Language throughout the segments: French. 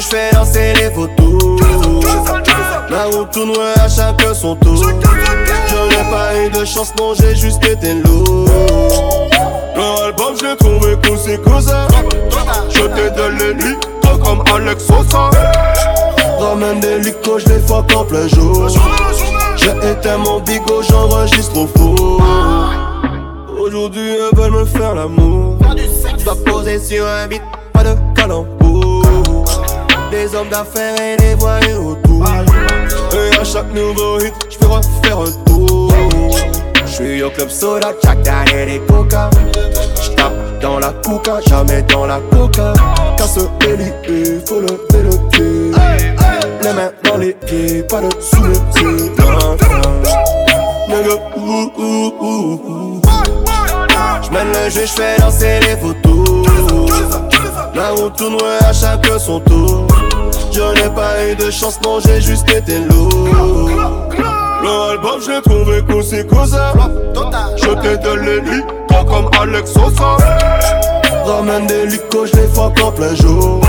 je fais lancer les vautours. La roue tourne à chacun son tour. J'aurais pas eu de chance, non, j'ai juste été lourd. Leur album, je trouvé cool, c'est cousin. Je t'ai donné lui, toi comme Alex Sosa. Ramène des licos, je les fuck en plein jour. J'ai éteint mon bigot, j'enregistre au four. Aujourd'hui, elles veulent me faire l'amour. Je dois poser sur un beat, pas de calembour. Des hommes d'affaires et des voyous autour. Et à chaque nouveau hit, j'peux refaire un tour. J'suis au club soda, chaque et des coca. J'tape dans la coca, jamais dans la coca. Casse et faut lever le pied. Les mains dans les pieds, pas de sous le pied. Nigga, ouh, ouh, ouh. J'mène le jeu, j'fais danser les photos. La route tourne à chaque son tour. Je n'ai pas eu de chance, non, j'ai juste été lourd. Le album, j'ai trouvé cool, c'est ça. Je t'ai donné lui, toi comme Alex Sosa. Ramène des licos, je les fuck en plein jour.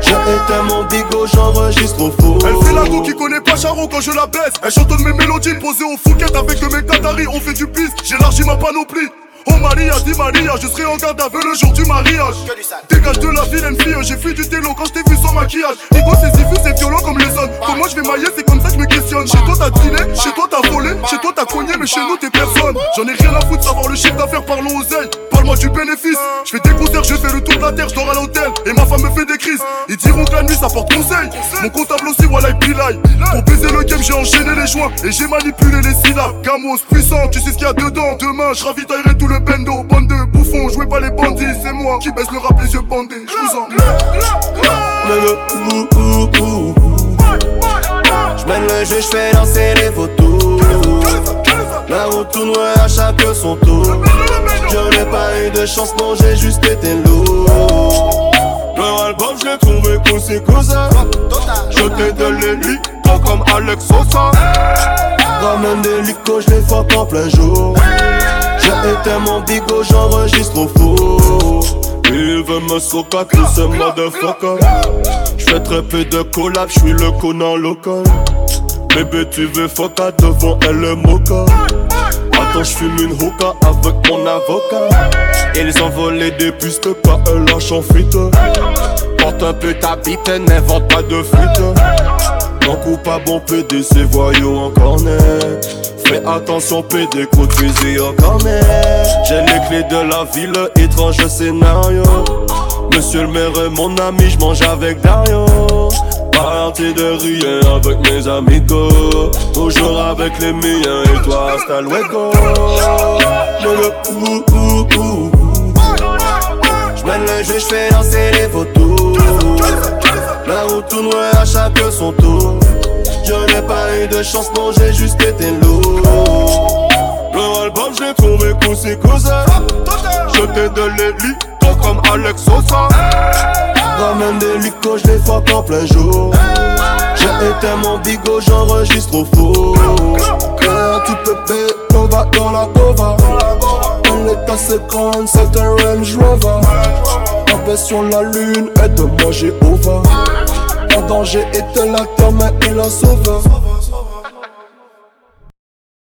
J'ai éteint mon bigot, j'enregistre au four. Elle fait la go qui connaît pas Charo quand je la baisse. Elle chantonne mes mélodies posées au Fouquet avec mes Qataris. On fait du piste, j'élargis ma panoplie. Oh Maria, dis Maria, je serai en garde à vue le jour du mariage. Dégage de la vilaine fille, j'ai fait du télo quand je t'ai vu sans maquillage. Nico, c'est si c'est violent comme les zones. Comment je vais mailler, c'est comme Chez toi t'as dealé, chez toi t'as volé, chez toi t'as cogné, mais chez nous t'es personne. J'en ai rien à foutre, savoir le chiffre d'affaires, parlons aux ailes. Parle-moi du bénéfice. Je fais des concerts, je fais le tour de la terre, je dors à l'hôtel. Et ma femme me fait des crises. Ils diront que la nuit ça porte conseil. Mon comptable aussi, voilà, il Pour baiser le game, j'ai enchaîné les joints et j'ai manipulé les syllabes. Gamos puissant, tu sais ce qu'il y a dedans. Demain, je ravitaillerai tout le bendo. Bande de bouffons, jouez pas les bandits. C'est moi qui baisse le rap, les yeux bandés. Je vous en. J'mène le jeu, j'fais danser les photos. La route tourne à chaque son tour. Je n'ai pas eu de chance, non, j'ai juste été lourd. Leur album, je l'ai trouvé cool, c'est ça. Je t'ai donné lui, toi comme Alex Sosa. Ramène des licos, je les fuck en plein jour. J'ai éteint mon bigot, j'enregistre au four. Il veut me soca, tout ce motherfucker. J'fais très peu de collab, j'suis le connard local. Bébé, tu veux foca devant elle le mocha. Attends, j'fume une hookah avec mon avocat. Ils ont volé des puces que pas eux lâchent en fuite. Porte un peu ta bite, n'invente pas de fuite. Non coupable, bon PD, c'est voyou en cornet. Fais attention, PD, coup de fusil en. J'ai les clés de la ville, étrange scénario. Monsieur le maire est mon ami, j'mange avec Dario. Parti de rien avec mes amigos. Toujours avec les miens et toi, hasta luego. J'mène le jeu, j'fais danser les photos. La route tourne à chaque son tour. Je n'ai pas eu de chance, non, j'ai juste été lourd. Leur album, j'ai trouvé c'est ça. Je t'ai lui, toi comme Alex Sosa. Ramène des licos, je les fuck en plein jour. J'ai éteint mon bigot, j'enregistre au four. Quand tu peux payer, on va dans la cova. On est assez grande, c'est un Range Rover. Paix sur la lune, aide-moi Jéhovah. En danger était l'acteur, mais il a sauvé.